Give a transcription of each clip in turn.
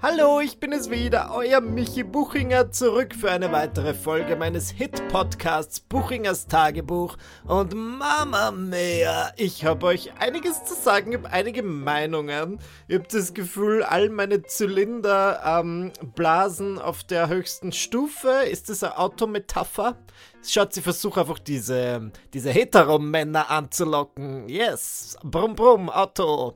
Hallo, ich bin es wieder, euer Michi Buchinger, zurück für eine weitere Folge meines Hit-Podcasts Buchingers Tagebuch. Und Mama Mia, ich habe euch einiges zu sagen, ich habe einige Meinungen. Ihr habt das Gefühl, all meine Zylinder ähm, blasen auf der höchsten Stufe. Ist das eine Autometapher? Schaut, sie versucht einfach diese, diese Heteromänner anzulocken. Yes, brumm brumm, Auto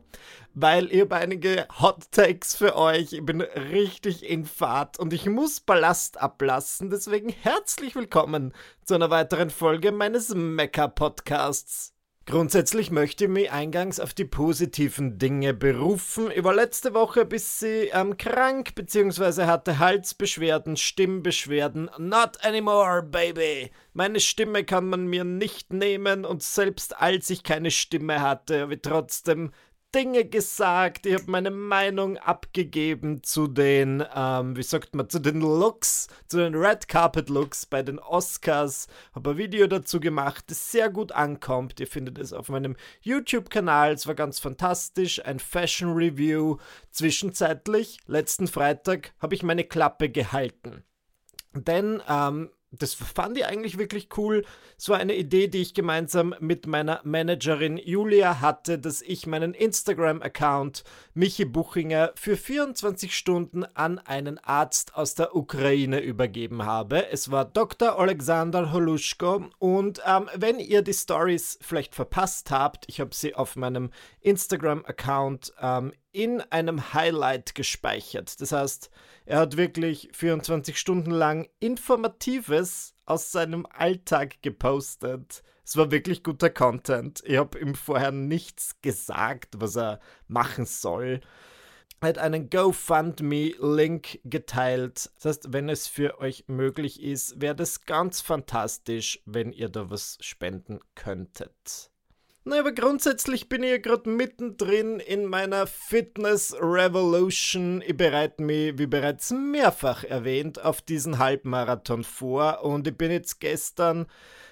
weil ich habe einige Hot Takes für euch. Ich bin richtig in Fahrt und ich muss Ballast ablassen. Deswegen herzlich willkommen zu einer weiteren Folge meines Mecha-Podcasts. Grundsätzlich möchte ich mich eingangs auf die positiven Dinge berufen. Ich war letzte Woche ein bisschen ähm, krank, beziehungsweise hatte Halsbeschwerden, Stimmbeschwerden. Not anymore, baby! Meine Stimme kann man mir nicht nehmen und selbst als ich keine Stimme hatte, habe ich trotzdem Dinge gesagt, ich habe meine Meinung abgegeben zu den, ähm, wie sagt man, zu den Looks, zu den Red Carpet Looks bei den Oscars. Habe ein Video dazu gemacht, das sehr gut ankommt. Ihr findet es auf meinem YouTube-Kanal. Es war ganz fantastisch. Ein Fashion Review. Zwischenzeitlich, letzten Freitag, habe ich meine Klappe gehalten. Denn ähm, das fand ich eigentlich wirklich cool. Es war eine Idee, die ich gemeinsam mit meiner Managerin Julia hatte, dass ich meinen Instagram-Account Michi Buchinger für 24 Stunden an einen Arzt aus der Ukraine übergeben habe. Es war Dr. Alexander Holuschko und ähm, wenn ihr die Stories vielleicht verpasst habt, ich habe sie auf meinem Instagram-Account ähm, in einem Highlight gespeichert. Das heißt, er hat wirklich 24 Stunden lang Informatives aus seinem Alltag gepostet. Es war wirklich guter Content. Ich habe ihm vorher nichts gesagt, was er machen soll. Er hat einen GoFundMe-Link geteilt. Das heißt, wenn es für euch möglich ist, wäre das ganz fantastisch, wenn ihr da was spenden könntet. Na, aber grundsätzlich bin ich ja gerade mittendrin in meiner Fitness Revolution. Ich bereite mich, wie bereits mehrfach erwähnt, auf diesen Halbmarathon vor und ich bin jetzt gestern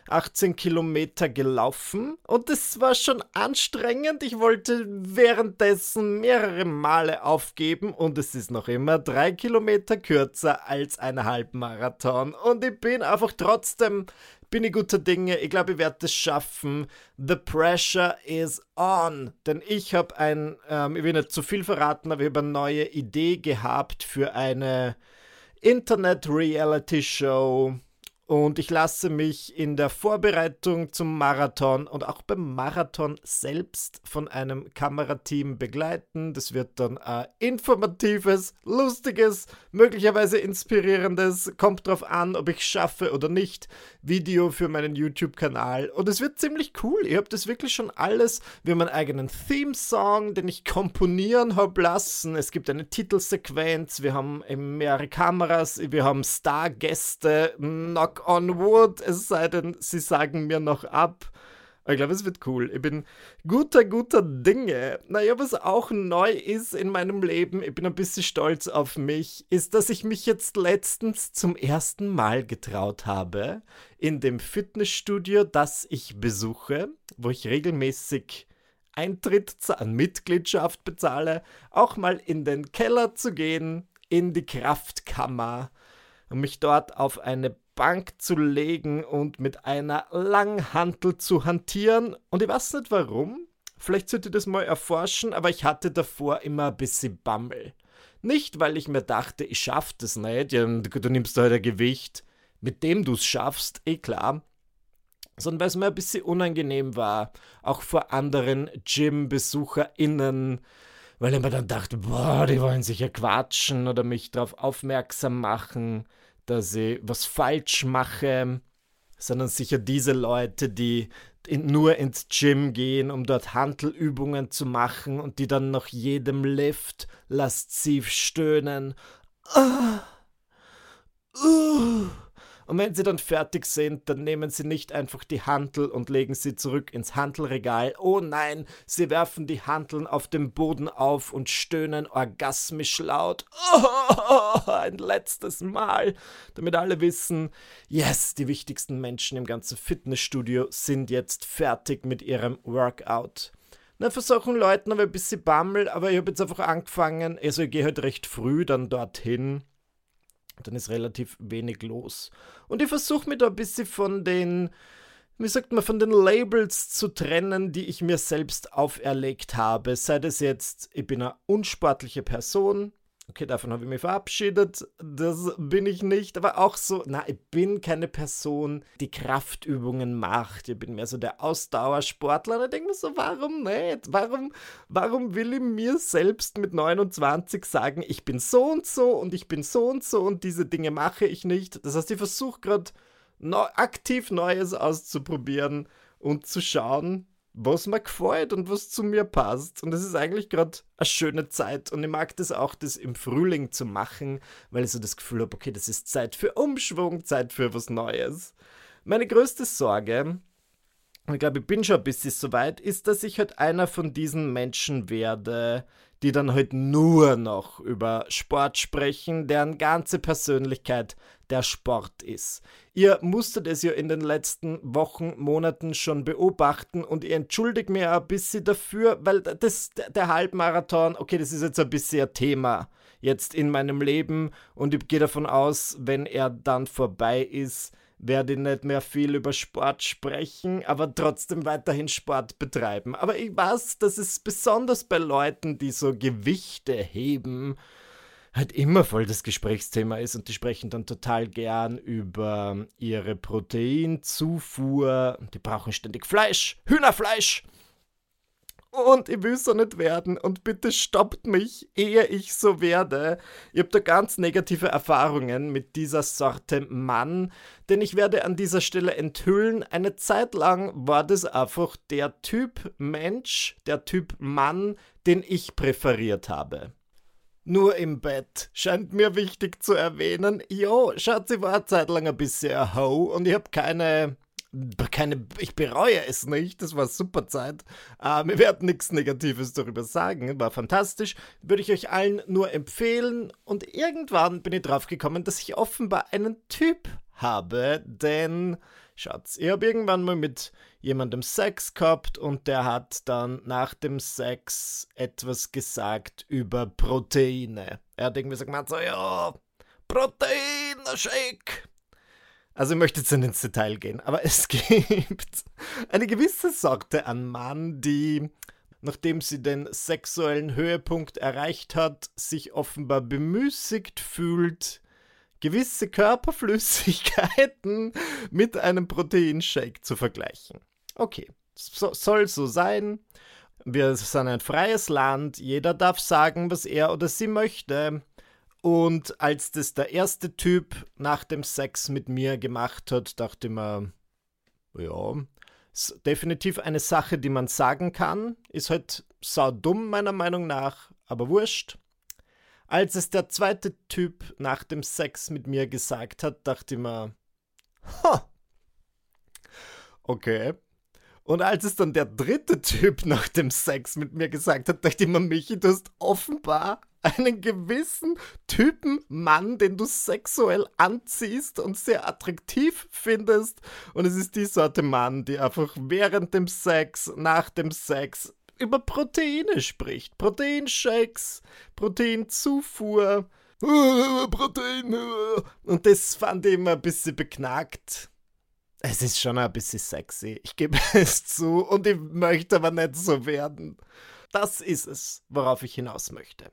18 Kilometer gelaufen und es war schon anstrengend. Ich wollte währenddessen mehrere Male aufgeben und es ist noch immer drei Kilometer kürzer als ein Halbmarathon und ich bin einfach trotzdem bin ich guter Dinge. Ich glaube, ich werde es schaffen. The pressure is on. Denn ich habe ein, ähm, ich will nicht zu viel verraten, aber ich habe eine neue Idee gehabt für eine Internet-Reality-Show und ich lasse mich in der Vorbereitung zum Marathon und auch beim Marathon selbst von einem Kamerateam begleiten. Das wird dann ein informatives, lustiges, möglicherweise inspirierendes, kommt drauf an, ob ich schaffe oder nicht, Video für meinen YouTube-Kanal. Und es wird ziemlich cool. Ihr habt das wirklich schon alles. Wir haben einen eigenen Theme-Song, den ich komponieren habe lassen. Es gibt eine Titelsequenz. Wir haben mehrere Kameras. Wir haben Stargäste. Knock on wood, es sei denn, sie sagen mir noch ab. ich glaube, es wird cool. Ich bin guter, guter Dinge. Naja, was auch neu ist in meinem Leben, ich bin ein bisschen stolz auf mich, ist, dass ich mich jetzt letztens zum ersten Mal getraut habe, in dem Fitnessstudio, das ich besuche, wo ich regelmäßig Eintritt an Mitgliedschaft bezahle, auch mal in den Keller zu gehen, in die Kraftkammer und mich dort auf eine Bank zu legen und mit einer Langhantel zu hantieren. Und ich weiß nicht warum. Vielleicht sollte ich das mal erforschen, aber ich hatte davor immer ein bisschen Bammel. Nicht, weil ich mir dachte, ich schaff das nicht, ja, du nimmst da halt ein Gewicht, mit dem du es schaffst, eh klar, sondern weil es mir ein bisschen unangenehm war, auch vor anderen Gym-BesucherInnen, weil ich mir dann dachte, boah, die wollen sicher quatschen oder mich darauf aufmerksam machen dass ich was falsch mache, sondern sicher diese Leute, die in, nur ins Gym gehen, um dort Handelübungen zu machen und die dann nach jedem Lift lasziv stöhnen. Ah, uh, und wenn sie dann fertig sind, dann nehmen sie nicht einfach die Hantel und legen sie zurück ins Hantelregal. Oh nein, sie werfen die Hanteln auf dem Boden auf und stöhnen orgasmisch laut. Oh, ein letztes Mal, damit alle wissen, yes, die wichtigsten Menschen im ganzen Fitnessstudio sind jetzt fertig mit ihrem Workout. Na, für solchen Leuten ich ein bisschen Bammel, aber ich habe jetzt einfach angefangen, also ich gehe halt recht früh dann dorthin. Dann ist relativ wenig los. Und ich versuche mich da ein bisschen von den, wie sagt man, von den Labels zu trennen, die ich mir selbst auferlegt habe. Sei das jetzt, ich bin eine unsportliche Person, Okay, davon habe ich mich verabschiedet. Das bin ich nicht. Aber auch so, na, ich bin keine Person, die Kraftübungen macht. Ich bin mehr so der Ausdauersportler. Und ich denke mir so, warum nicht? Warum, warum will ich mir selbst mit 29 sagen, ich bin so und so und ich bin so und so und diese Dinge mache ich nicht? Das heißt, ich versuche gerade neu, aktiv Neues auszuprobieren und zu schauen, was mir gefällt und was zu mir passt. Und es ist eigentlich gerade eine schöne Zeit. Und ich mag das auch, das im Frühling zu machen, weil ich so das Gefühl habe, okay, das ist Zeit für Umschwung, Zeit für was Neues. Meine größte Sorge, ich glaube, ich bin schon ein bisschen so weit, ist, dass ich halt einer von diesen Menschen werde, die dann halt nur noch über Sport sprechen, deren ganze Persönlichkeit der Sport ist. Ihr musstet es ja in den letzten Wochen, Monaten schon beobachten und ihr entschuldigt mir ein bisschen dafür, weil das, der Halbmarathon, okay, das ist jetzt ein bisschen ein Thema jetzt in meinem Leben und ich gehe davon aus, wenn er dann vorbei ist, werde ich nicht mehr viel über Sport sprechen, aber trotzdem weiterhin Sport betreiben. Aber ich weiß, dass es besonders bei Leuten, die so Gewichte heben, halt immer voll das Gesprächsthema ist und die sprechen dann total gern über ihre Proteinzufuhr. Die brauchen ständig Fleisch, Hühnerfleisch und ich will so nicht werden und bitte stoppt mich, ehe ich so werde. Ich habe da ganz negative Erfahrungen mit dieser Sorte Mann, denn ich werde an dieser Stelle enthüllen, eine Zeit lang war das einfach der Typ Mensch, der Typ Mann, den ich präferiert habe. Nur im Bett. Scheint mir wichtig zu erwähnen. Jo, schaut, sie war eine Zeit lang ein bisschen ein Ho und ich habe keine keine, ich bereue es nicht, das war super Zeit. Ähm, wir werden nichts Negatives darüber sagen, war fantastisch. Würde ich euch allen nur empfehlen. Und irgendwann bin ich drauf gekommen, dass ich offenbar einen Typ habe, denn Schatz, ich habe irgendwann mal mit jemandem Sex gehabt und der hat dann nach dem Sex etwas gesagt über Proteine. Er hat irgendwie gesagt, so, ja, Protein, Shake. Also ich möchte jetzt nicht ins Detail gehen, aber es gibt eine gewisse Sorte an Mann, die, nachdem sie den sexuellen Höhepunkt erreicht hat, sich offenbar bemüßigt fühlt, gewisse Körperflüssigkeiten mit einem Proteinshake zu vergleichen. Okay, so, soll so sein. Wir sind ein freies Land, jeder darf sagen, was er oder sie möchte. Und als das der erste Typ nach dem Sex mit mir gemacht hat, dachte ich mir, ja, ist definitiv eine Sache, die man sagen kann. Ist halt sau dumm, meiner Meinung nach, aber wurscht. Als es der zweite Typ nach dem Sex mit mir gesagt hat, dachte ich mir, ha, okay. Und als es dann der dritte Typ nach dem Sex mit mir gesagt hat, dachte ich mir, Michi, du hast offenbar einen gewissen Typen Mann, den du sexuell anziehst und sehr attraktiv findest. Und es ist die Sorte Mann, die einfach während dem Sex, nach dem Sex über Proteine spricht. Proteinshakes, Proteinzufuhr. Proteine. Und das fand ich immer ein bisschen beknackt. Es ist schon ein bisschen sexy, ich gebe es zu, und ich möchte aber nicht so werden. Das ist es, worauf ich hinaus möchte.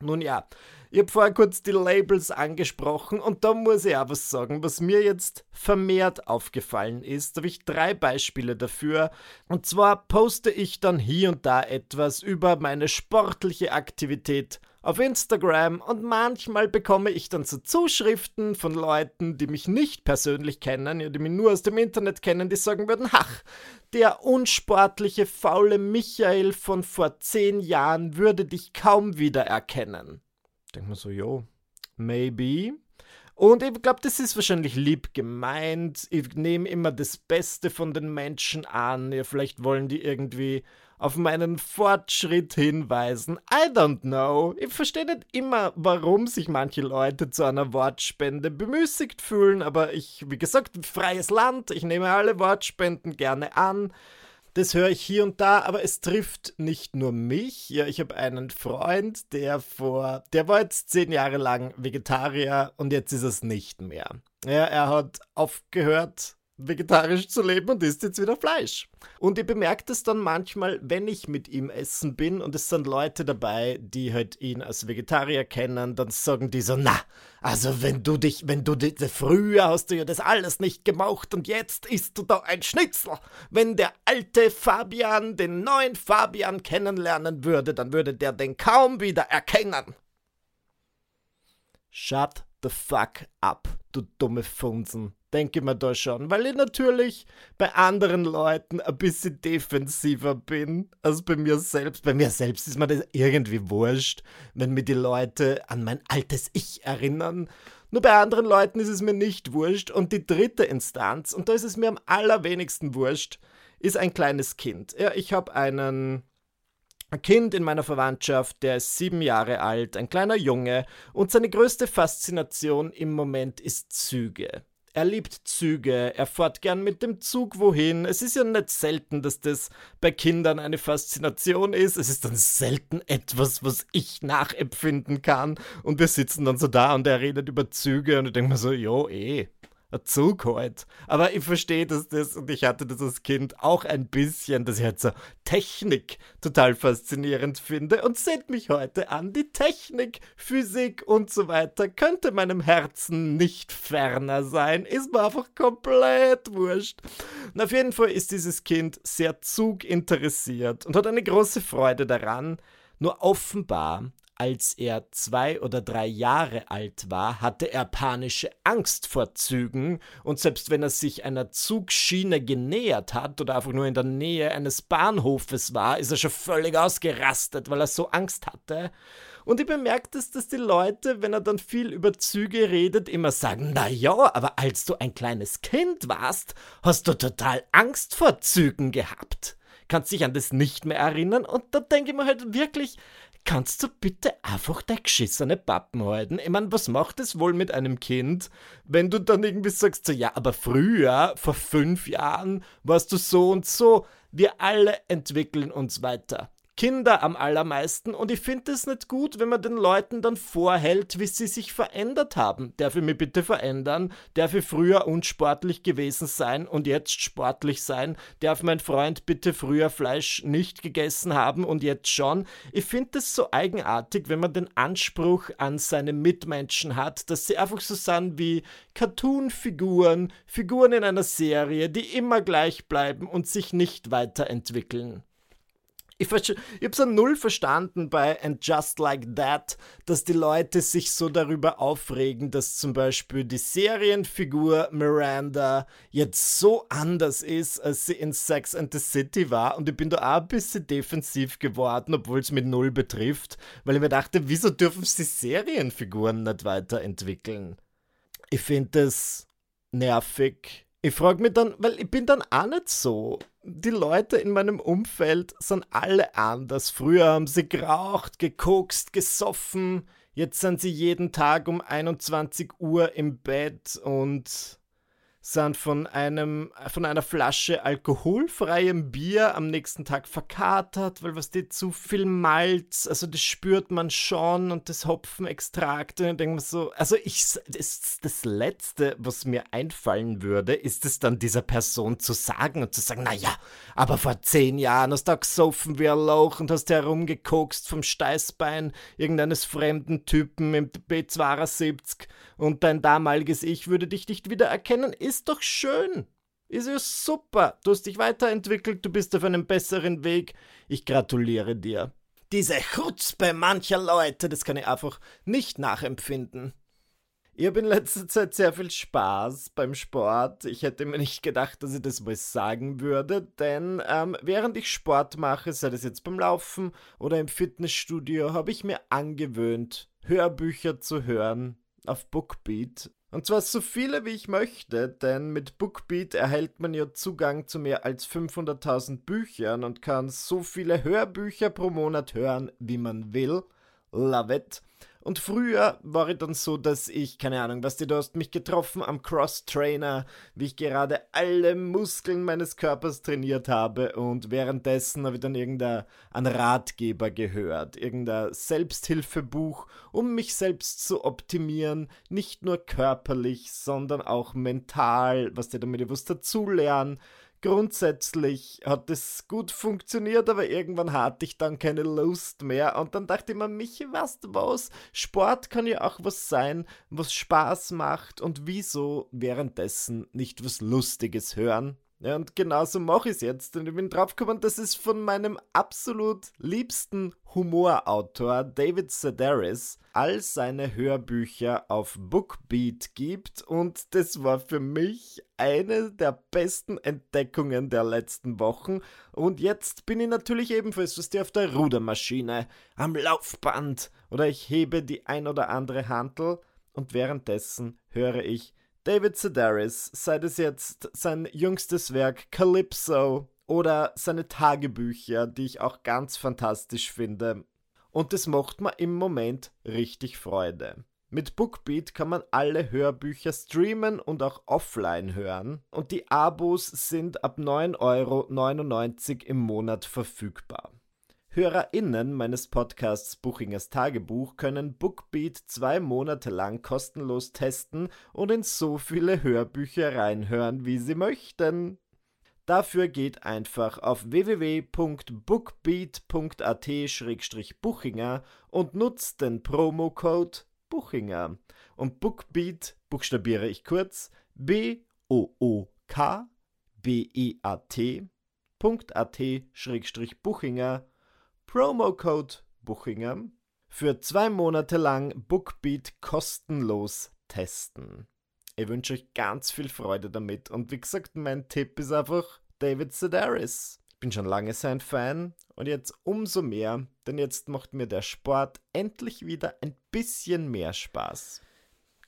Nun ja, ich habe vorher kurz die Labels angesprochen und da muss ich auch was sagen, was mir jetzt vermehrt aufgefallen ist. Da habe ich drei Beispiele dafür. Und zwar poste ich dann hier und da etwas über meine sportliche Aktivität auf Instagram und manchmal bekomme ich dann so Zuschriften von Leuten, die mich nicht persönlich kennen, die mich nur aus dem Internet kennen, die sagen würden, ach, der unsportliche, faule Michael von vor zehn Jahren würde dich kaum wiedererkennen. Ich denke mir so, jo, maybe. Und ich glaube, das ist wahrscheinlich lieb gemeint. Ich nehme immer das Beste von den Menschen an. Ja, vielleicht wollen die irgendwie auf meinen Fortschritt hinweisen. I don't know. Ich verstehe nicht immer, warum sich manche Leute zu einer Wortspende bemüßigt fühlen, aber ich, wie gesagt, freies Land, ich nehme alle Wortspenden gerne an. Das höre ich hier und da, aber es trifft nicht nur mich. Ja, ich habe einen Freund, der vor, der war jetzt zehn Jahre lang Vegetarier und jetzt ist es nicht mehr. Ja, er hat aufgehört, vegetarisch zu leben und isst jetzt wieder Fleisch. Und ich bemerke das dann manchmal, wenn ich mit ihm essen bin und es sind Leute dabei, die halt ihn als Vegetarier kennen, dann sagen die so, na, also wenn du dich, wenn du dich, früher hast du ja das alles nicht gemacht und jetzt isst du da ein Schnitzel. Wenn der alte Fabian den neuen Fabian kennenlernen würde, dann würde der den kaum wieder erkennen. Shut the fuck up, du dumme Funsen denke ich mir da schon, weil ich natürlich bei anderen Leuten ein bisschen defensiver bin als bei mir selbst. Bei mir selbst ist mir das irgendwie wurscht, wenn mir die Leute an mein altes Ich erinnern. Nur bei anderen Leuten ist es mir nicht wurscht. Und die dritte Instanz, und da ist es mir am allerwenigsten wurscht, ist ein kleines Kind. Ja, ich habe einen ein Kind in meiner Verwandtschaft, der ist sieben Jahre alt, ein kleiner Junge, und seine größte Faszination im Moment ist Züge. Er liebt Züge, er fährt gern mit dem Zug wohin. Es ist ja nicht selten, dass das bei Kindern eine Faszination ist. Es ist dann selten etwas, was ich nachempfinden kann. Und wir sitzen dann so da und er redet über Züge und ich denke mir so, jo, eh Zug halt. Aber ich verstehe dass das und ich hatte das als Kind auch ein bisschen, dass ich halt so Technik total faszinierend finde und seht mich heute an. Die Technik, Physik und so weiter könnte meinem Herzen nicht ferner sein. Ist mir einfach komplett wurscht. Und auf jeden Fall ist dieses Kind sehr zuginteressiert und hat eine große Freude daran. Nur offenbar als er zwei oder drei Jahre alt war, hatte er panische Angst vor Zügen und selbst wenn er sich einer Zugschiene genähert hat oder einfach nur in der Nähe eines Bahnhofes war, ist er schon völlig ausgerastet, weil er so Angst hatte. Und ich bemerkte es, dass die Leute, wenn er dann viel über Züge redet, immer sagen, na ja, aber als du ein kleines Kind warst, hast du total Angst vor Zügen gehabt. Kannst dich an das nicht mehr erinnern und da denke ich mir halt wirklich, kannst du bitte einfach der geschissene Pappen halten? Ich meine, was macht es wohl mit einem Kind, wenn du dann irgendwie sagst, so, ja, aber früher, vor fünf Jahren, warst du so und so. Wir alle entwickeln uns weiter. Kinder am allermeisten und ich finde es nicht gut, wenn man den Leuten dann vorhält, wie sie sich verändert haben. Darf ich mich bitte verändern? Darf ich früher unsportlich gewesen sein und jetzt sportlich sein? Darf mein Freund bitte früher Fleisch nicht gegessen haben und jetzt schon? Ich finde es so eigenartig, wenn man den Anspruch an seine Mitmenschen hat, dass sie einfach so sind wie Cartoon-Figuren, Figuren in einer Serie, die immer gleich bleiben und sich nicht weiterentwickeln. Ich, ich habe es null verstanden bei And Just Like That, dass die Leute sich so darüber aufregen, dass zum Beispiel die Serienfigur Miranda jetzt so anders ist, als sie in Sex and the City war. Und ich bin da auch ein bisschen defensiv geworden, obwohl es mit null betrifft, weil ich mir dachte, wieso dürfen sie Serienfiguren nicht weiterentwickeln? Ich finde das nervig ich frage mich dann, weil ich bin dann auch nicht so. Die Leute in meinem Umfeld sind alle anders. Früher haben sie geraucht, gekokst, gesoffen. Jetzt sind sie jeden Tag um 21 Uhr im Bett und sind von, einem, von einer Flasche alkoholfreiem Bier am nächsten Tag verkatert, weil was die zu viel Malz, also das spürt man schon und das Hopfenextrakt und denke mir so, also ich, das, das Letzte, was mir einfallen würde, ist es dann dieser Person zu sagen und zu sagen, naja, aber vor zehn Jahren hast du gesoffen wie ein Loch und hast herumgekokst vom Steißbein irgendeines fremden Typen im B72 und dein damaliges Ich würde dich nicht wiedererkennen, ist doch schön. Ist ja super. Du hast dich weiterentwickelt, du bist auf einem besseren Weg. Ich gratuliere dir. Diese Chutzpe mancher Leute, das kann ich einfach nicht nachempfinden. Ich habe in letzter Zeit sehr viel Spaß beim Sport. Ich hätte mir nicht gedacht, dass ich das mal sagen würde, denn ähm, während ich Sport mache, sei das jetzt beim Laufen oder im Fitnessstudio, habe ich mir angewöhnt, Hörbücher zu hören, auf Bookbeat. Und zwar so viele wie ich möchte, denn mit Bookbeat erhält man ja Zugang zu mehr als 500.000 Büchern und kann so viele Hörbücher pro Monat hören, wie man will. Love it. Und früher war ich dann so, dass ich, keine Ahnung, was du, du hast mich getroffen am Cross-Trainer, wie ich gerade alle Muskeln meines Körpers trainiert habe. Und währenddessen habe ich dann irgendeinen Ratgeber gehört, irgendein Selbsthilfebuch, um mich selbst zu optimieren, nicht nur körperlich, sondern auch mental, was du damit was dazulernen grundsätzlich hat es gut funktioniert, aber irgendwann hatte ich dann keine Lust mehr und dann dachte ich mir, Michi, weißt du was? Sport kann ja auch was sein, was Spaß macht und wieso währenddessen nicht was Lustiges hören? Ja, und genauso mache ich es jetzt. Und ich bin draufgekommen, dass es von meinem absolut liebsten Humorautor David Sedaris all seine Hörbücher auf Bookbeat gibt. Und das war für mich eine der besten Entdeckungen der letzten Wochen. Und jetzt bin ich natürlich ebenfalls was auf der Rudermaschine, am Laufband oder ich hebe die ein oder andere Hantel und währenddessen höre ich David Sedaris, sei es jetzt sein jüngstes Werk Calypso oder seine Tagebücher, die ich auch ganz fantastisch finde. Und das macht mir im Moment richtig Freude. Mit Bookbeat kann man alle Hörbücher streamen und auch offline hören. Und die Abos sind ab 9,99 Euro im Monat verfügbar. HörerInnen meines Podcasts Buchingers Tagebuch können Bookbeat zwei Monate lang kostenlos testen und in so viele Hörbücher reinhören, wie sie möchten. Dafür geht einfach auf www.bookbeat.at-buchinger und nutzt den Promocode Buchinger. Und Bookbeat buchstabiere ich kurz B-O-O-K-B-E-A-T.at-buchinger Promocode Buchinger für zwei Monate lang Bookbeat kostenlos testen. Ich wünsche euch ganz viel Freude damit und wie gesagt, mein Tipp ist einfach David Sedaris. Ich bin schon lange sein Fan und jetzt umso mehr, denn jetzt macht mir der Sport endlich wieder ein bisschen mehr Spaß.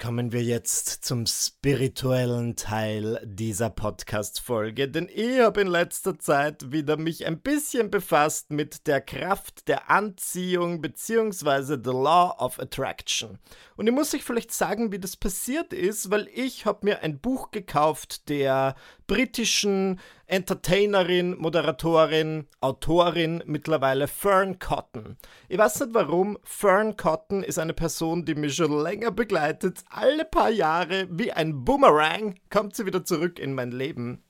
Kommen wir jetzt zum spirituellen Teil dieser Podcast-Folge, denn ich habe in letzter Zeit wieder mich ein bisschen befasst mit der Kraft der Anziehung bzw. the Law of Attraction. Und ich muss euch vielleicht sagen, wie das passiert ist, weil ich habe mir ein Buch gekauft der britischen Entertainerin, Moderatorin, Autorin, mittlerweile Fern Cotton. Ich weiß nicht warum, Fern Cotton ist eine Person, die mich schon länger begleitet. Alle paar Jahre, wie ein Boomerang, kommt sie wieder zurück in mein Leben.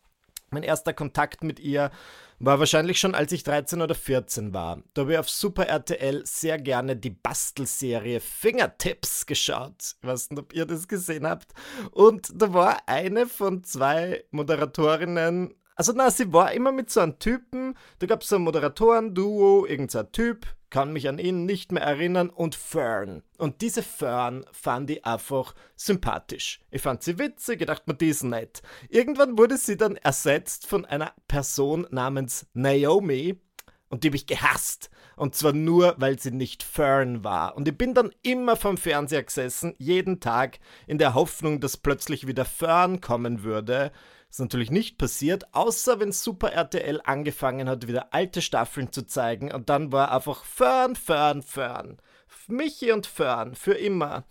Mein erster Kontakt mit ihr war wahrscheinlich schon, als ich 13 oder 14 war. Da habe ich auf Super RTL sehr gerne die Bastelserie Fingertips geschaut. Ich weiß nicht, ob ihr das gesehen habt. Und da war eine von zwei Moderatorinnen also na, sie war immer mit so einem Typen, da gab es so ein Moderatoren-Duo, irgendein Typ, kann mich an ihn nicht mehr erinnern, und Fern. Und diese Fern fand ich einfach sympathisch. Ich fand sie witzig, gedacht mir, die ist nett. Irgendwann wurde sie dann ersetzt von einer Person namens Naomi, und die habe ich gehasst. Und zwar nur, weil sie nicht Fern war. Und ich bin dann immer vom Fernseher gesessen, jeden Tag, in der Hoffnung, dass plötzlich wieder Fern kommen würde. Ist natürlich nicht passiert, außer wenn Super RTL angefangen hat, wieder alte Staffeln zu zeigen und dann war einfach Fern, Fern, Fern. Michi und Fern, für immer.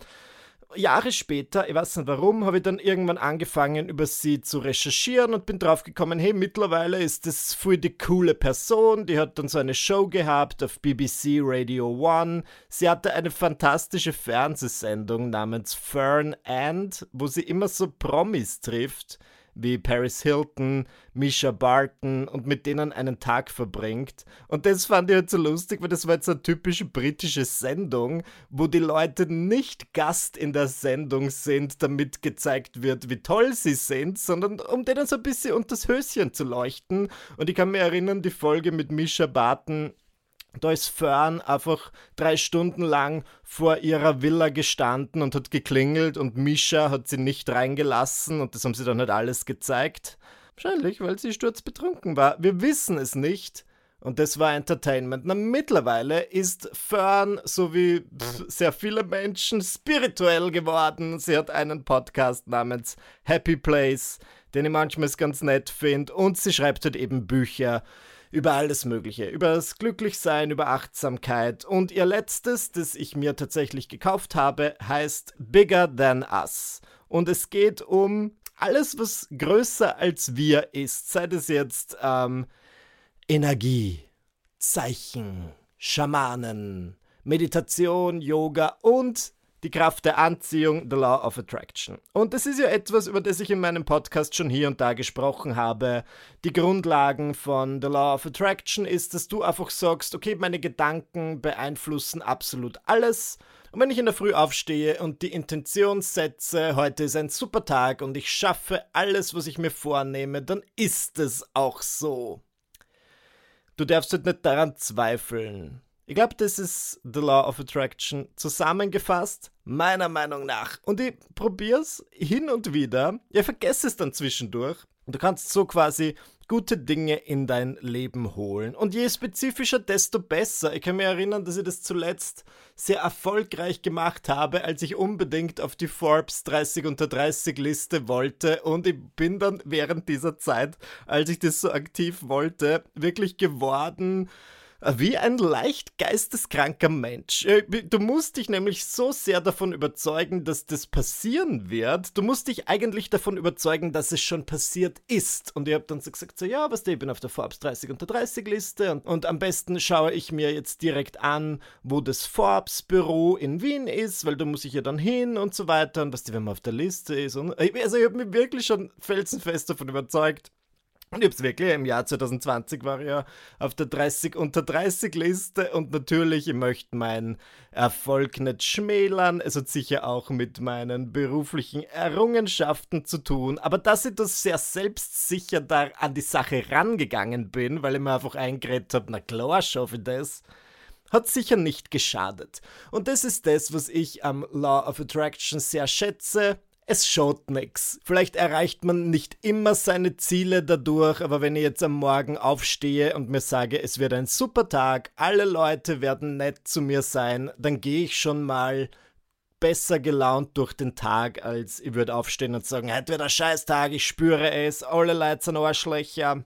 Jahre später, ich weiß nicht warum, habe ich dann irgendwann angefangen, über sie zu recherchieren und bin draufgekommen, hey, mittlerweile ist das voll die coole Person, die hat dann so eine Show gehabt auf BBC Radio One. Sie hatte eine fantastische Fernsehsendung namens Fern and, wo sie immer so Promis trifft wie Paris Hilton, Misha Barton und mit denen einen Tag verbringt. Und das fand ich halt so lustig, weil das war jetzt eine typische britische Sendung, wo die Leute nicht Gast in der Sendung sind, damit gezeigt wird, wie toll sie sind, sondern um denen so ein bisschen unter das Höschen zu leuchten. Und ich kann mich erinnern, die Folge mit Misha Barton da ist Fern einfach drei Stunden lang vor ihrer Villa gestanden und hat geklingelt und Misha hat sie nicht reingelassen und das haben sie dann halt alles gezeigt. Wahrscheinlich, weil sie sturzbetrunken war. Wir wissen es nicht. Und das war Entertainment. Na, mittlerweile ist Fern, so wie sehr viele Menschen, spirituell geworden. Sie hat einen Podcast namens Happy Place, den ich manchmal ganz nett finde. Und sie schreibt halt eben Bücher über alles Mögliche, über das Glücklichsein, über Achtsamkeit. Und ihr letztes, das ich mir tatsächlich gekauft habe, heißt Bigger Than Us. Und es geht um alles, was größer als wir ist, sei es jetzt ähm, Energie, Zeichen, Schamanen, Meditation, Yoga und die Kraft der Anziehung, the Law of Attraction. Und das ist ja etwas, über das ich in meinem Podcast schon hier und da gesprochen habe. Die Grundlagen von the Law of Attraction ist, dass du einfach sagst, okay, meine Gedanken beeinflussen absolut alles. Und wenn ich in der Früh aufstehe und die Intention setze, heute ist ein super Tag und ich schaffe alles, was ich mir vornehme, dann ist es auch so. Du darfst halt nicht daran zweifeln. Ich glaube, das ist The Law of Attraction zusammengefasst, meiner Meinung nach. Und ich probiere es hin und wieder. Ich vergesse es dann zwischendurch. Du kannst so quasi gute Dinge in dein Leben holen. Und je spezifischer, desto besser. Ich kann mich erinnern, dass ich das zuletzt sehr erfolgreich gemacht habe, als ich unbedingt auf die Forbes 30 unter 30 Liste wollte. Und ich bin dann während dieser Zeit, als ich das so aktiv wollte, wirklich geworden wie ein leicht geisteskranker Mensch. Äh, du musst dich nämlich so sehr davon überzeugen, dass das passieren wird. Du musst dich eigentlich davon überzeugen, dass es schon passiert ist. Und ich habe dann so gesagt, so ja, was ich bin auf der Forbes 30 unter 30 Liste und, und am besten schaue ich mir jetzt direkt an, wo das Forbes Büro in Wien ist, weil da muss ich ja dann hin und so weiter und was die, wenn man auf der Liste ist. Und, also ich habe mich wirklich schon felsenfest davon überzeugt, und ich hab's wirklich, im Jahr 2020 war ich ja auf der 30 unter 30 Liste und natürlich, ich möchte meinen Erfolg nicht schmälern. Es hat sicher auch mit meinen beruflichen Errungenschaften zu tun, aber dass ich das sehr selbstsicher da an die Sache rangegangen bin, weil ich mir einfach eingeredet habe, na klar, schaffe ich das, hat sicher nicht geschadet. Und das ist das, was ich am Law of Attraction sehr schätze es schaut nix. Vielleicht erreicht man nicht immer seine Ziele dadurch, aber wenn ich jetzt am Morgen aufstehe und mir sage, es wird ein super Tag, alle Leute werden nett zu mir sein, dann gehe ich schon mal besser gelaunt durch den Tag, als ich würde aufstehen und sagen, heute wird ein scheiß Tag, ich spüre es, alle Leute sind Arschlöcher.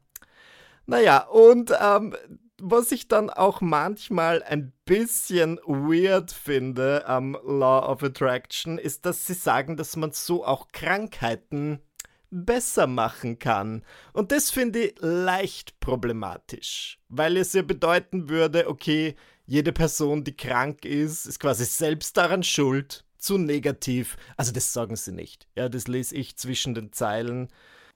Naja, und ähm, was ich dann auch manchmal ein bisschen weird finde am Law of Attraction, ist, dass sie sagen, dass man so auch Krankheiten besser machen kann. Und das finde ich leicht problematisch, weil es ja bedeuten würde, okay, jede Person, die krank ist, ist quasi selbst daran schuld. Zu negativ. Also das sagen sie nicht. Ja, das lese ich zwischen den Zeilen.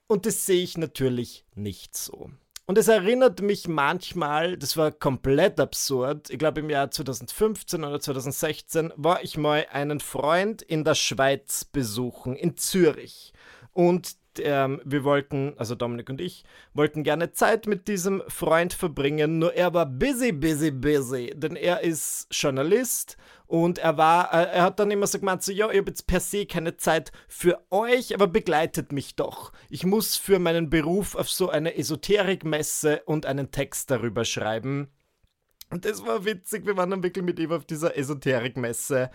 Und das sehe ich natürlich nicht so. Und es erinnert mich manchmal, das war komplett absurd, ich glaube im Jahr 2015 oder 2016 war ich mal einen Freund in der Schweiz besuchen, in Zürich. Und ähm, wir wollten, also Dominik und ich, wollten gerne Zeit mit diesem Freund verbringen, nur er war busy, busy, busy, denn er ist Journalist und er war, äh, er hat dann immer so gemeint, so, ja, ich habe jetzt per se keine Zeit für euch, aber begleitet mich doch. Ich muss für meinen Beruf auf so eine Esoterikmesse und einen Text darüber schreiben. Und das war witzig, wir waren dann wirklich mit ihm auf dieser Esoterikmesse.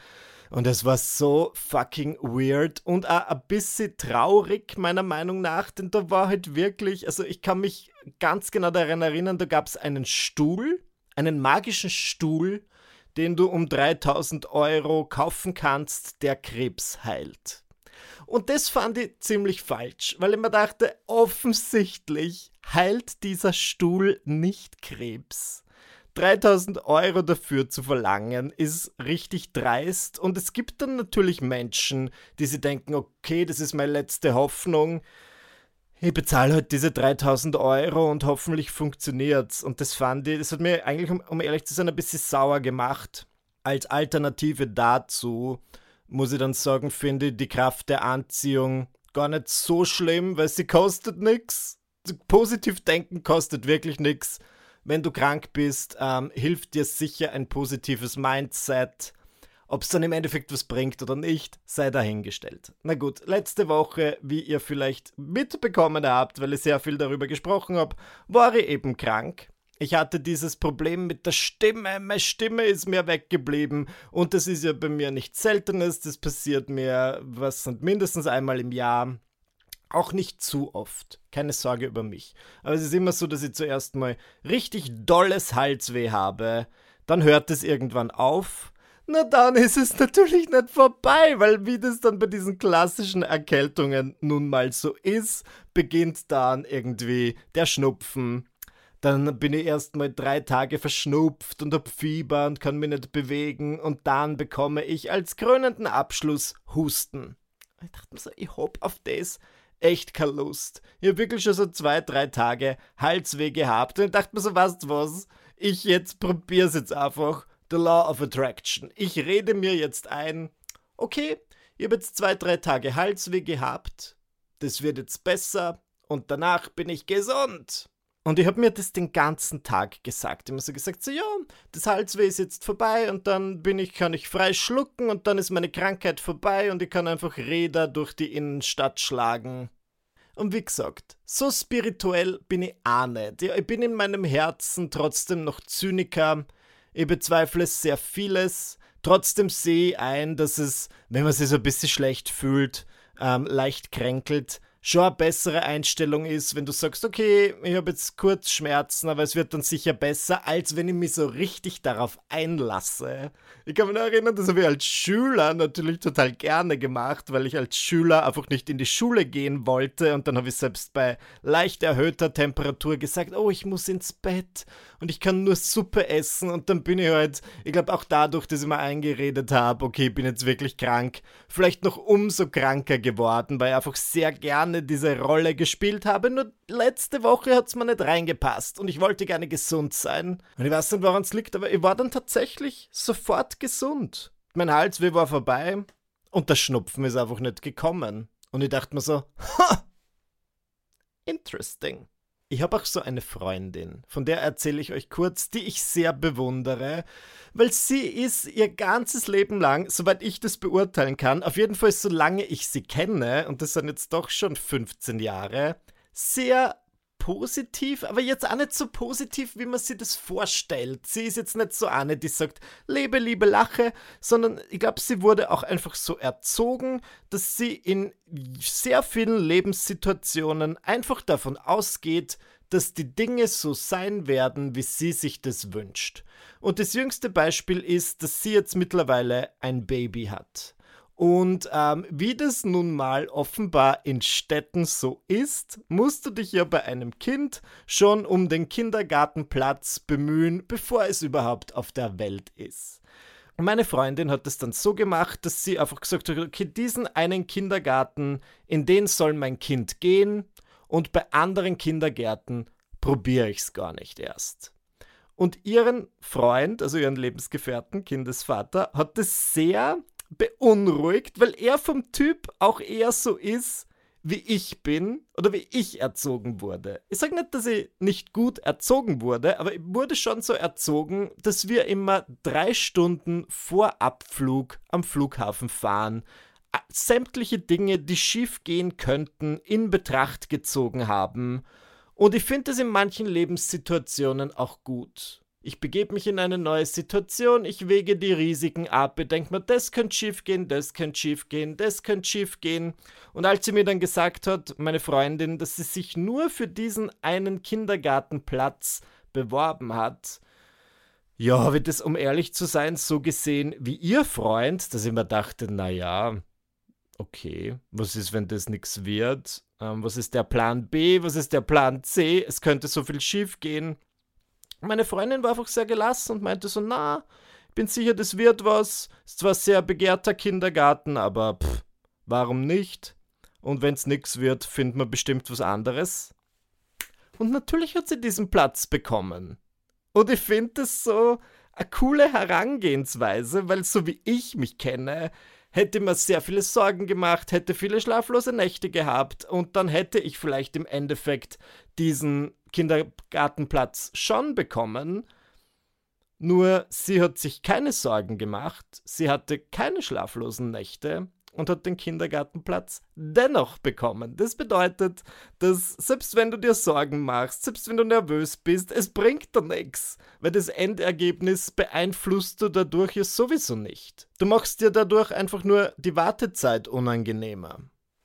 Und es war so fucking weird und auch ein bisschen traurig, meiner Meinung nach, denn da war halt wirklich, also ich kann mich ganz genau daran erinnern, da gab es einen Stuhl, einen magischen Stuhl, den du um 3000 Euro kaufen kannst, der Krebs heilt. Und das fand ich ziemlich falsch, weil ich mir dachte, offensichtlich heilt dieser Stuhl nicht Krebs. 3000 Euro dafür zu verlangen, ist richtig dreist. Und es gibt dann natürlich Menschen, die sich denken, okay, das ist meine letzte Hoffnung. Ich bezahle halt diese 3000 Euro und hoffentlich funktioniert's. Und das fand ich, das hat mir eigentlich, um, um ehrlich zu sein, ein bisschen sauer gemacht. Als Alternative dazu muss ich dann sagen, finde ich die Kraft der Anziehung gar nicht so schlimm, weil sie kostet nichts. Positiv denken kostet wirklich nichts wenn du krank bist, ähm, hilft dir sicher ein positives Mindset. Ob es dann im Endeffekt was bringt oder nicht, sei dahingestellt. Na gut, letzte Woche, wie ihr vielleicht mitbekommen habt, weil ich sehr viel darüber gesprochen habe, war ich eben krank. Ich hatte dieses Problem mit der Stimme. Meine Stimme ist mir weggeblieben. Und das ist ja bei mir nichts Seltenes. Das passiert mir, was sind mindestens einmal im Jahr. Auch nicht zu oft. Keine Sorge über mich. Aber es ist immer so, dass ich zuerst mal richtig dolles Halsweh habe. Dann hört es irgendwann auf. Na dann ist es natürlich nicht vorbei, weil wie das dann bei diesen klassischen Erkältungen nun mal so ist, beginnt dann irgendwie der Schnupfen. Dann bin ich erst mal drei Tage verschnupft und hab Fieber und kann mich nicht bewegen und dann bekomme ich als krönenden Abschluss Husten. Ich dachte mir so, ich hab auf das echt keine Lust. Ich habe wirklich schon so zwei, drei Tage Halsweh gehabt und ich dachte mir so, weißt was? Ich jetzt probier's jetzt einfach. The Law of Attraction. Ich rede mir jetzt ein, okay, ich habe jetzt zwei, drei Tage Halsweh gehabt. Das wird jetzt besser und danach bin ich gesund. Und ich habe mir das den ganzen Tag gesagt. Ich habe so gesagt, so ja, das Halsweh ist jetzt vorbei und dann bin ich, kann ich frei schlucken und dann ist meine Krankheit vorbei und ich kann einfach Räder durch die Innenstadt schlagen. Und wie gesagt, so spirituell bin ich auch nicht. Ich bin in meinem Herzen trotzdem noch Zyniker. Ich bezweifle sehr vieles. Trotzdem sehe ich ein, dass es, wenn man sich so ein bisschen schlecht fühlt, ähm, leicht kränkelt, schon eine bessere Einstellung ist, wenn du sagst, okay, ich habe jetzt kurz Schmerzen, aber es wird dann sicher besser, als wenn ich mich so richtig darauf einlasse. Ich kann mich noch erinnern, das habe ich als Schüler natürlich total gerne gemacht, weil ich als Schüler einfach nicht in die Schule gehen wollte und dann habe ich selbst bei leicht erhöhter Temperatur gesagt, oh, ich muss ins Bett und ich kann nur Suppe essen und dann bin ich halt, ich glaube auch dadurch, dass ich mir eingeredet habe, okay, ich bin jetzt wirklich krank, vielleicht noch umso kranker geworden, weil ich einfach sehr gerne diese Rolle gespielt habe, nur letzte Woche hat es mir nicht reingepasst und ich wollte gerne gesund sein. Und ich weiß nicht, woran es liegt, aber ich war dann tatsächlich sofort gesund. Mein Halsweh war vorbei und der Schnupfen ist einfach nicht gekommen. Und ich dachte mir so, ha! Interesting. Ich habe auch so eine Freundin, von der erzähle ich euch kurz, die ich sehr bewundere, weil sie ist ihr ganzes Leben lang, soweit ich das beurteilen kann, auf jeden Fall solange ich sie kenne, und das sind jetzt doch schon 15 Jahre, sehr positiv, aber jetzt auch nicht so positiv, wie man sich das vorstellt. Sie ist jetzt nicht so eine, die sagt, lebe, liebe, lache, sondern ich glaube, sie wurde auch einfach so erzogen, dass sie in sehr vielen Lebenssituationen einfach davon ausgeht, dass die Dinge so sein werden, wie sie sich das wünscht. Und das jüngste Beispiel ist, dass sie jetzt mittlerweile ein Baby hat. Und ähm, wie das nun mal offenbar in Städten so ist, musst du dich ja bei einem Kind schon um den Kindergartenplatz bemühen, bevor es überhaupt auf der Welt ist. Meine Freundin hat es dann so gemacht, dass sie einfach gesagt hat, okay, diesen einen Kindergarten, in den soll mein Kind gehen und bei anderen Kindergärten probiere ich es gar nicht erst. Und ihren Freund, also ihren Lebensgefährten, Kindesvater, hat es sehr beunruhigt, weil er vom Typ auch eher so ist, wie ich bin oder wie ich erzogen wurde. Ich sage nicht, dass ich nicht gut erzogen wurde, aber ich wurde schon so erzogen, dass wir immer drei Stunden vor Abflug am Flughafen fahren, sämtliche Dinge, die schief gehen könnten, in Betracht gezogen haben. Und ich finde es in manchen Lebenssituationen auch gut. Ich begebe mich in eine neue Situation, ich wege die Risiken ab, ich denke mir, das könnte schief gehen, das könnte schief gehen, das könnte schief gehen. Und als sie mir dann gesagt hat, meine Freundin, dass sie sich nur für diesen einen Kindergartenplatz beworben hat, ja, ich das, um ehrlich zu sein, so gesehen wie ihr Freund, dass ich mir dachte, naja, okay, was ist, wenn das nichts wird? Ähm, was ist der Plan B? Was ist der Plan C? Es könnte so viel schief gehen. Meine Freundin war einfach sehr gelassen und meinte so, na, ich bin sicher, das wird was. Ist zwar sehr begehrter Kindergarten, aber pff, warum nicht? Und wenn es nichts wird, findet man bestimmt was anderes. Und natürlich hat sie diesen Platz bekommen. Und ich finde das so eine coole Herangehensweise, weil so wie ich mich kenne, hätte mir sehr viele Sorgen gemacht, hätte viele schlaflose Nächte gehabt und dann hätte ich vielleicht im Endeffekt diesen Kindergartenplatz schon bekommen. Nur sie hat sich keine Sorgen gemacht, sie hatte keine schlaflosen Nächte und hat den Kindergartenplatz dennoch bekommen. Das bedeutet, dass selbst wenn du dir Sorgen machst, selbst wenn du nervös bist, es bringt dir nichts, weil das Endergebnis beeinflusst du dadurch ja sowieso nicht. Du machst dir dadurch einfach nur die Wartezeit unangenehmer.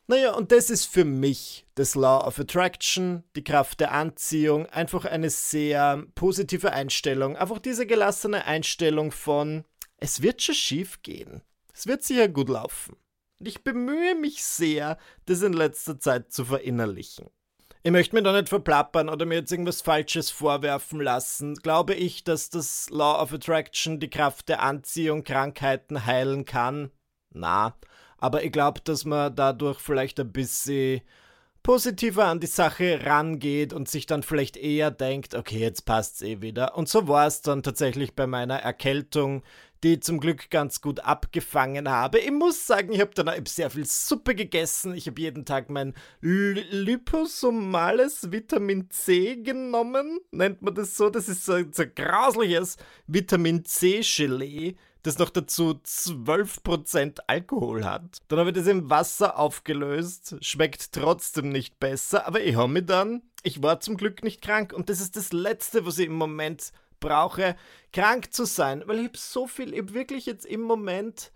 Naja, und das ist für mich das Law of Attraction, die Kraft der Anziehung, einfach eine sehr positive Einstellung. Einfach diese gelassene Einstellung von, es wird schon schief gehen. Es wird sicher gut laufen. Und ich bemühe mich sehr, das in letzter Zeit zu verinnerlichen. Ich möchte mir da nicht verplappern oder mir jetzt irgendwas Falsches vorwerfen lassen. Glaube ich, dass das Law of Attraction die Kraft der Anziehung Krankheiten heilen kann? Na, aber ich glaube, dass man dadurch vielleicht ein bisschen positiver an die Sache rangeht und sich dann vielleicht eher denkt, okay, jetzt passt's eh wieder. Und so war es dann tatsächlich bei meiner Erkältung, die ich zum Glück ganz gut abgefangen habe. Ich muss sagen, ich habe dann sehr viel Suppe gegessen. Ich habe jeden Tag mein liposomales Vitamin C genommen. Nennt man das so? Das ist so, so grausliches Vitamin C-Gelee das noch dazu 12% Alkohol hat. Dann habe ich das im Wasser aufgelöst, schmeckt trotzdem nicht besser, aber ich habe mich dann, ich war zum Glück nicht krank und das ist das Letzte, was ich im Moment brauche, krank zu sein, weil ich habe so viel, ich habe wirklich jetzt im Moment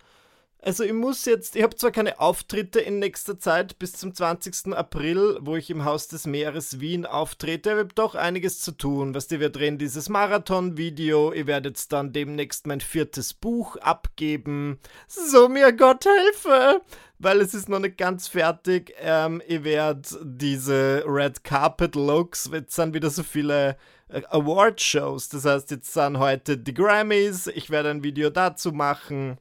also ich muss jetzt, ich habe zwar keine Auftritte in nächster Zeit bis zum 20. April, wo ich im Haus des Meeres Wien auftrete, aber ich habe doch einiges zu tun. Was wir drehen dieses Marathon-Video, ihr werdet dann demnächst mein viertes Buch abgeben. So mir Gott helfe! Weil es ist noch nicht ganz fertig. Ähm, ihr werdet diese Red Carpet Looks, jetzt sind wieder so viele äh, Award-Shows. Das heißt, jetzt sind heute die Grammys. Ich werde ein Video dazu machen.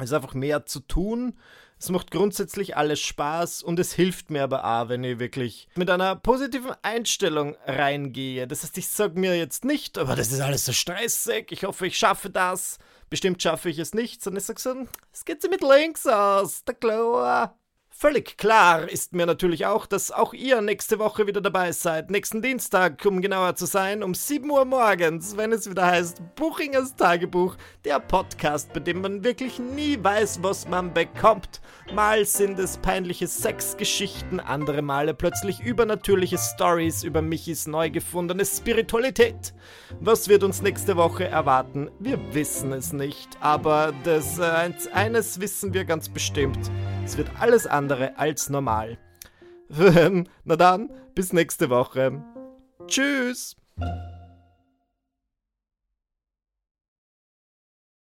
Es ist einfach mehr zu tun. Es macht grundsätzlich alles Spaß und es hilft mir aber auch, wenn ich wirklich mit einer positiven Einstellung reingehe. Das heißt, ich sage mir jetzt nicht, aber das ist alles so stressig, ich hoffe, ich schaffe das. Bestimmt schaffe ich es nicht, sondern ich sage so, es geht sie mit links aus, der Chlor. Völlig klar ist mir natürlich auch, dass auch ihr nächste Woche wieder dabei seid. Nächsten Dienstag, um genauer zu sein, um 7 Uhr morgens, wenn es wieder heißt Buchingers Tagebuch, der Podcast, bei dem man wirklich nie weiß, was man bekommt. Mal sind es peinliche Sexgeschichten, andere Male plötzlich übernatürliche Stories über Michis neu gefundene Spiritualität. Was wird uns nächste Woche erwarten? Wir wissen es nicht, aber das äh, eines wissen wir ganz bestimmt. Es wird alles andere als normal. Na dann, bis nächste Woche. Tschüss.